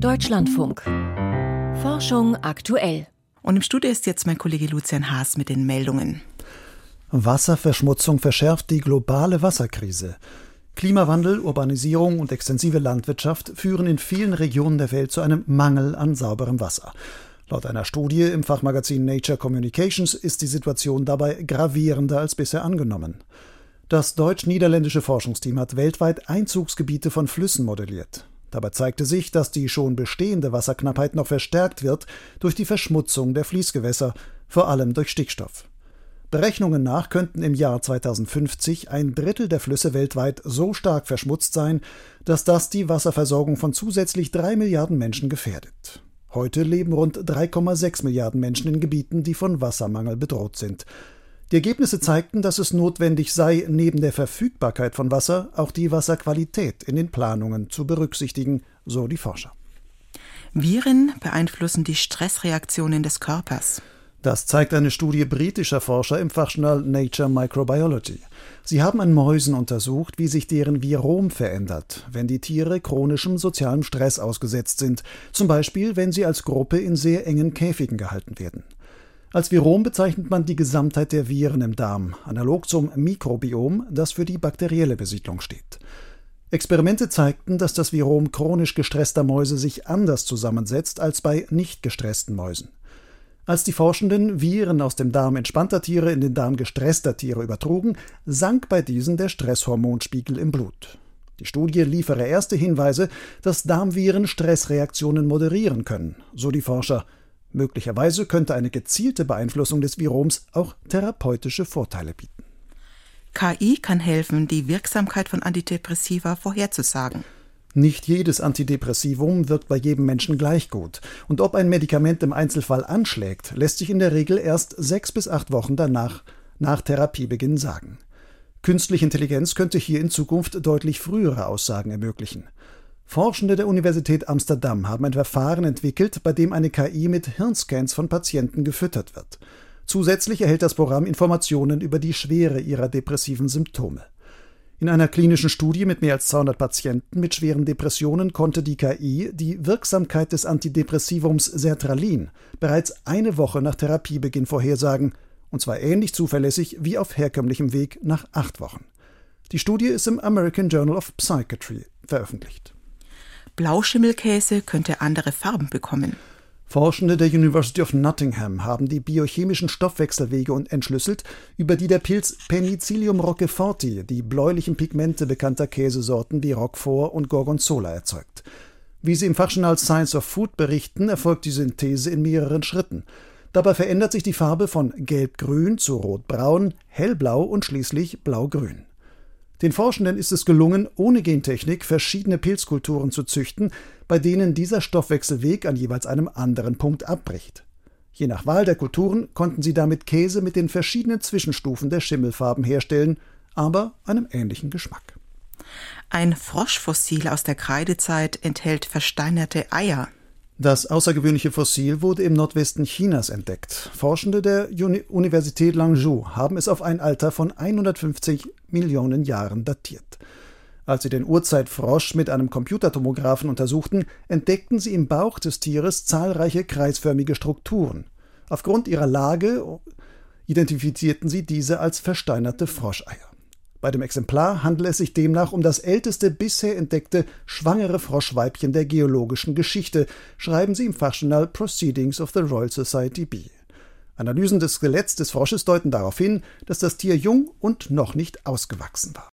Deutschlandfunk. Forschung aktuell. Und im Studio ist jetzt mein Kollege Lucian Haas mit den Meldungen. Wasserverschmutzung verschärft die globale Wasserkrise. Klimawandel, Urbanisierung und extensive Landwirtschaft führen in vielen Regionen der Welt zu einem Mangel an sauberem Wasser. Laut einer Studie im Fachmagazin Nature Communications ist die Situation dabei gravierender als bisher angenommen. Das deutsch-niederländische Forschungsteam hat weltweit Einzugsgebiete von Flüssen modelliert. Dabei zeigte sich, dass die schon bestehende Wasserknappheit noch verstärkt wird durch die Verschmutzung der Fließgewässer, vor allem durch Stickstoff. Berechnungen nach könnten im Jahr 2050 ein Drittel der Flüsse weltweit so stark verschmutzt sein, dass das die Wasserversorgung von zusätzlich drei Milliarden Menschen gefährdet. Heute leben rund 3,6 Milliarden Menschen in Gebieten, die von Wassermangel bedroht sind. Die Ergebnisse zeigten, dass es notwendig sei, neben der Verfügbarkeit von Wasser auch die Wasserqualität in den Planungen zu berücksichtigen, so die Forscher. Viren beeinflussen die Stressreaktionen des Körpers. Das zeigt eine Studie britischer Forscher im Fachjournal Nature Microbiology. Sie haben an Mäusen untersucht, wie sich deren Virom verändert, wenn die Tiere chronischem sozialem Stress ausgesetzt sind, zum Beispiel wenn sie als Gruppe in sehr engen Käfigen gehalten werden. Als Virom bezeichnet man die Gesamtheit der Viren im Darm, analog zum Mikrobiom, das für die bakterielle Besiedlung steht. Experimente zeigten, dass das Virom chronisch gestresster Mäuse sich anders zusammensetzt als bei nicht gestressten Mäusen. Als die Forschenden Viren aus dem Darm entspannter Tiere in den Darm gestresster Tiere übertrugen, sank bei diesen der Stresshormonspiegel im Blut. Die Studie liefere erste Hinweise, dass Darmviren Stressreaktionen moderieren können, so die Forscher. Möglicherweise könnte eine gezielte Beeinflussung des Viroms auch therapeutische Vorteile bieten. KI kann helfen, die Wirksamkeit von Antidepressiva vorherzusagen. Nicht jedes Antidepressivum wirkt bei jedem Menschen gleich gut. Und ob ein Medikament im Einzelfall anschlägt, lässt sich in der Regel erst sechs bis acht Wochen danach, nach Therapiebeginn sagen. Künstliche Intelligenz könnte hier in Zukunft deutlich frühere Aussagen ermöglichen. Forschende der Universität Amsterdam haben ein Verfahren entwickelt, bei dem eine KI mit Hirnscans von Patienten gefüttert wird. Zusätzlich erhält das Programm Informationen über die Schwere ihrer depressiven Symptome. In einer klinischen Studie mit mehr als 200 Patienten mit schweren Depressionen konnte die KI die Wirksamkeit des Antidepressivums Sertralin bereits eine Woche nach Therapiebeginn vorhersagen, und zwar ähnlich zuverlässig wie auf herkömmlichem Weg nach acht Wochen. Die Studie ist im American Journal of Psychiatry veröffentlicht. Blauschimmelkäse könnte andere Farben bekommen. Forschende der University of Nottingham haben die biochemischen Stoffwechselwege und entschlüsselt, über die der Pilz Penicillium roqueforti die bläulichen Pigmente bekannter Käsesorten wie Roquefort und Gorgonzola erzeugt. Wie sie im Fachjournal Science of Food berichten, erfolgt die Synthese in mehreren Schritten. Dabei verändert sich die Farbe von gelb-grün zu rot-braun, hellblau und schließlich blau-grün. Den Forschenden ist es gelungen, ohne Gentechnik verschiedene Pilzkulturen zu züchten, bei denen dieser Stoffwechselweg an jeweils einem anderen Punkt abbricht. Je nach Wahl der Kulturen konnten sie damit Käse mit den verschiedenen Zwischenstufen der Schimmelfarben herstellen, aber einem ähnlichen Geschmack. Ein Froschfossil aus der Kreidezeit enthält versteinerte Eier. Das außergewöhnliche Fossil wurde im Nordwesten Chinas entdeckt. Forschende der Uni Universität Langzhou haben es auf ein Alter von 150 Millionen Jahren datiert. Als sie den Urzeitfrosch mit einem Computertomographen untersuchten, entdeckten sie im Bauch des Tieres zahlreiche kreisförmige Strukturen. Aufgrund ihrer Lage identifizierten sie diese als versteinerte Froscheier. Bei dem Exemplar handelt es sich demnach um das älteste bisher entdeckte schwangere Froschweibchen der geologischen Geschichte, schreiben sie im Fachjournal Proceedings of the Royal Society B. Analysen des Skeletts des Frosches deuten darauf hin, dass das Tier jung und noch nicht ausgewachsen war.